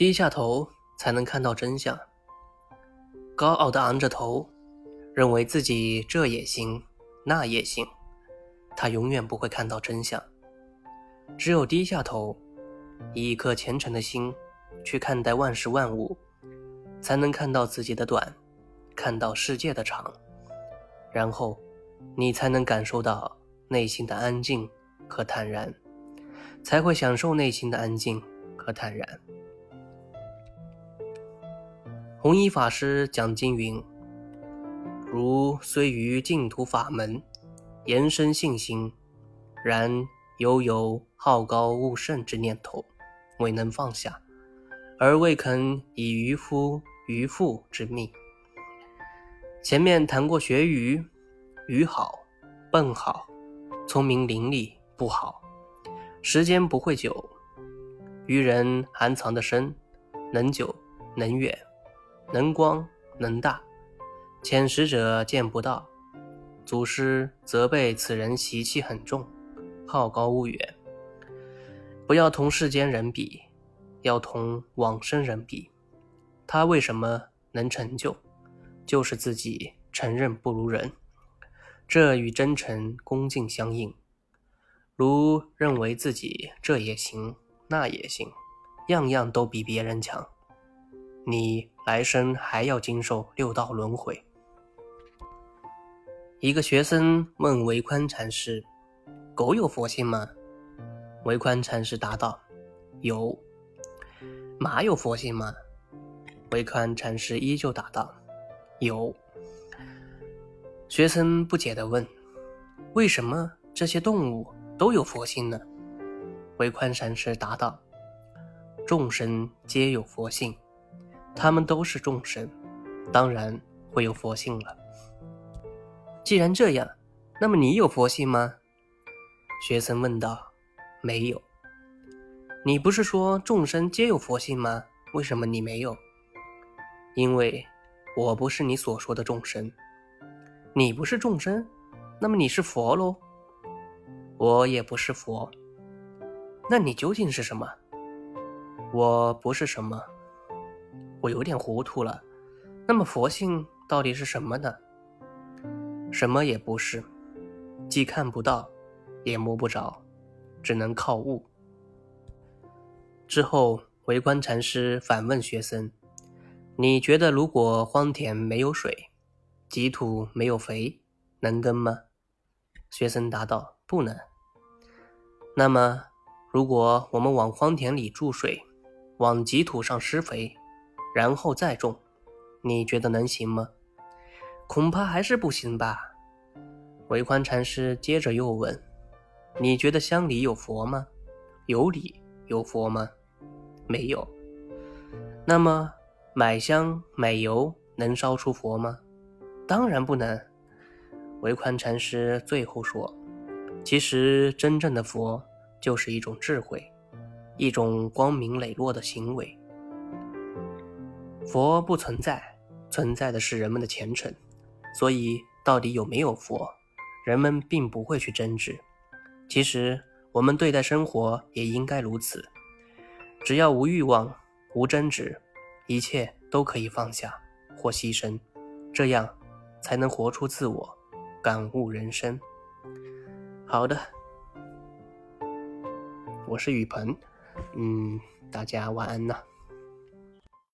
低下头才能看到真相。高傲的昂着头，认为自己这也行，那也行，他永远不会看到真相。只有低下头，以一颗虔诚的心去看待万事万物，才能看到自己的短，看到世界的长，然后你才能感受到内心的安静和坦然，才会享受内心的安静和坦然。弘一法师讲经云：“如虽于净土法门，延伸信心，然犹有好高骛胜之念头，未能放下，而未肯以渔夫渔妇之命。”前面谈过学鱼，鱼好，笨好，聪明伶俐不好，时间不会久，渔人含藏的深，能久能远。能光能大，浅识者见不到。祖师责备此人习气很重，好高骛远。不要同世间人比，要同往生人比。他为什么能成就？就是自己承认不如人，这与真诚恭敬相应。如认为自己这也行，那也行，样样都比别人强。你来生还要经受六道轮回。一个学生问维宽禅师：“狗有佛性吗？”维宽禅师答道：“有。”“马有佛性吗？”维宽禅师依旧答道：“有。”学生不解地问：“为什么这些动物都有佛性呢？”维宽禅师答道：“众生皆有佛性。”他们都是众生，当然会有佛性了。既然这样，那么你有佛性吗？学生问道。没有。你不是说众生皆有佛性吗？为什么你没有？因为我不是你所说的众生。你不是众生，那么你是佛喽？我也不是佛。那你究竟是什么？我不是什么。我有点糊涂了，那么佛性到底是什么呢？什么也不是，既看不到，也摸不着，只能靠悟。之后，为观禅师反问学生：“你觉得如果荒田没有水，瘠土没有肥，能耕吗？”学生答道：“不能。”那么，如果我们往荒田里注水，往瘠土上施肥？然后再种，你觉得能行吗？恐怕还是不行吧。维宽禅师接着又问：“你觉得香里有佛吗？有理有佛吗？没有。那么买香买油能烧出佛吗？当然不能。”维宽禅师最后说：“其实真正的佛就是一种智慧，一种光明磊落的行为。”佛不存在，存在的是人们的虔诚。所以，到底有没有佛，人们并不会去争执。其实，我们对待生活也应该如此。只要无欲望、无争执，一切都可以放下或牺牲，这样才能活出自我，感悟人生。好的，我是雨鹏，嗯，大家晚安呐。